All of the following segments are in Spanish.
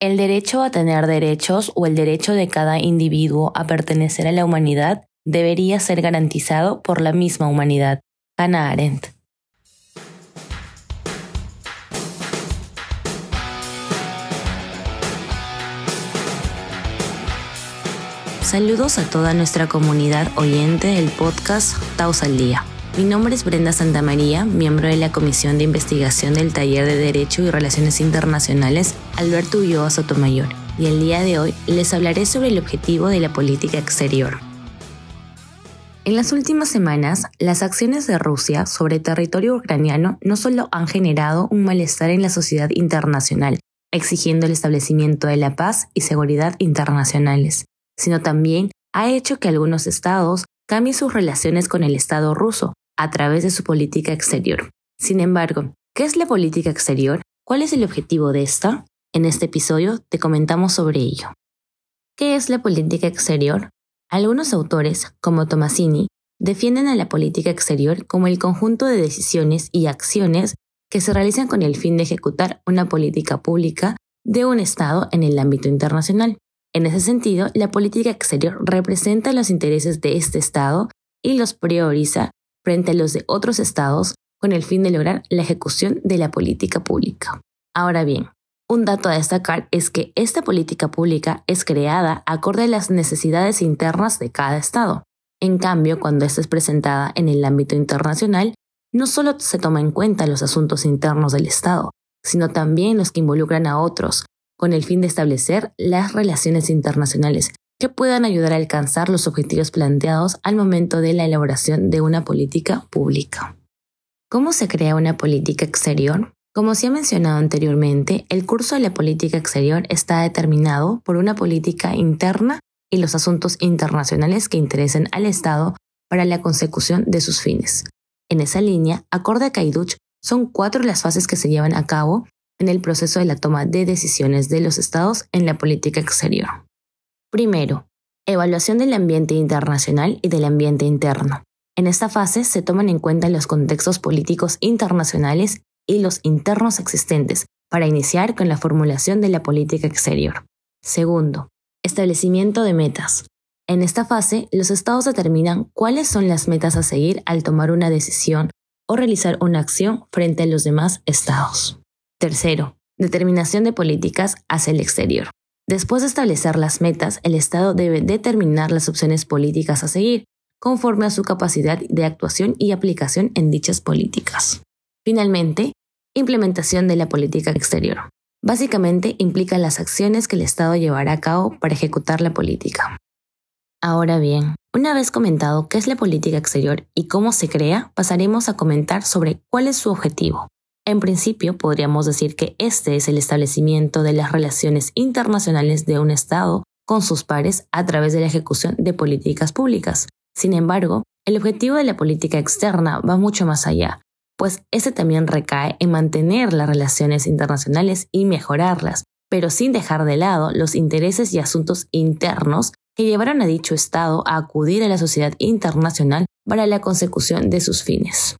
El derecho a tener derechos o el derecho de cada individuo a pertenecer a la humanidad debería ser garantizado por la misma humanidad. Hannah Arendt. Saludos a toda nuestra comunidad oyente del podcast Taos al Día. Mi nombre es Brenda Santamaría, miembro de la Comisión de Investigación del Taller de Derecho y Relaciones Internacionales Alberto Ulloa Sotomayor, y el día de hoy les hablaré sobre el objetivo de la política exterior. En las últimas semanas, las acciones de Rusia sobre territorio ucraniano no solo han generado un malestar en la sociedad internacional, exigiendo el establecimiento de la paz y seguridad internacionales, sino también ha hecho que algunos estados cambien sus relaciones con el Estado ruso, a través de su política exterior. Sin embargo, ¿qué es la política exterior? ¿Cuál es el objetivo de esta? En este episodio te comentamos sobre ello. ¿Qué es la política exterior? Algunos autores, como Tomasini, defienden a la política exterior como el conjunto de decisiones y acciones que se realizan con el fin de ejecutar una política pública de un Estado en el ámbito internacional. En ese sentido, la política exterior representa los intereses de este Estado y los prioriza frente a los de otros estados con el fin de lograr la ejecución de la política pública. Ahora bien, un dato a destacar es que esta política pública es creada acorde a las necesidades internas de cada estado. En cambio, cuando esta es presentada en el ámbito internacional, no solo se toma en cuenta los asuntos internos del Estado, sino también los que involucran a otros, con el fin de establecer las relaciones internacionales que puedan ayudar a alcanzar los objetivos planteados al momento de la elaboración de una política pública. ¿Cómo se crea una política exterior? Como se ha mencionado anteriormente, el curso de la política exterior está determinado por una política interna y los asuntos internacionales que interesen al Estado para la consecución de sus fines. En esa línea, acorde a Caiduch, son cuatro las fases que se llevan a cabo en el proceso de la toma de decisiones de los Estados en la política exterior. Primero, evaluación del ambiente internacional y del ambiente interno. En esta fase se toman en cuenta los contextos políticos internacionales y los internos existentes para iniciar con la formulación de la política exterior. Segundo, establecimiento de metas. En esta fase, los estados determinan cuáles son las metas a seguir al tomar una decisión o realizar una acción frente a los demás estados. Tercero, determinación de políticas hacia el exterior. Después de establecer las metas, el Estado debe determinar las opciones políticas a seguir, conforme a su capacidad de actuación y aplicación en dichas políticas. Finalmente, implementación de la política exterior. Básicamente implica las acciones que el Estado llevará a cabo para ejecutar la política. Ahora bien, una vez comentado qué es la política exterior y cómo se crea, pasaremos a comentar sobre cuál es su objetivo, en principio, podríamos decir que este es el establecimiento de las relaciones internacionales de un Estado con sus pares a través de la ejecución de políticas públicas. Sin embargo, el objetivo de la política externa va mucho más allá, pues este también recae en mantener las relaciones internacionales y mejorarlas, pero sin dejar de lado los intereses y asuntos internos que llevaron a dicho Estado a acudir a la sociedad internacional para la consecución de sus fines.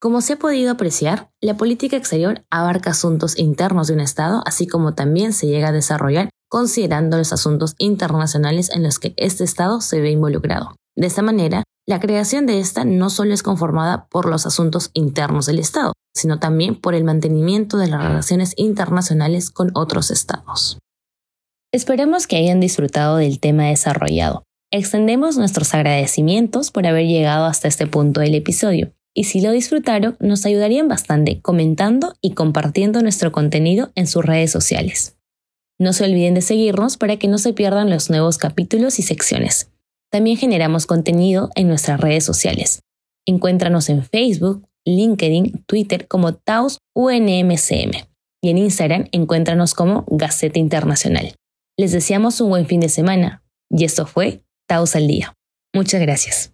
Como se ha podido apreciar, la política exterior abarca asuntos internos de un Estado, así como también se llega a desarrollar considerando los asuntos internacionales en los que este Estado se ve involucrado. De esta manera, la creación de esta no solo es conformada por los asuntos internos del Estado, sino también por el mantenimiento de las relaciones internacionales con otros Estados. Esperemos que hayan disfrutado del tema desarrollado. Extendemos nuestros agradecimientos por haber llegado hasta este punto del episodio y si lo disfrutaron, nos ayudarían bastante comentando y compartiendo nuestro contenido en sus redes sociales. No se olviden de seguirnos para que no se pierdan los nuevos capítulos y secciones. También generamos contenido en nuestras redes sociales. Encuéntranos en Facebook, LinkedIn, Twitter como Taos UNMCM y en Instagram encuéntranos como Gaceta Internacional. Les deseamos un buen fin de semana y esto fue Taos al Día. Muchas gracias.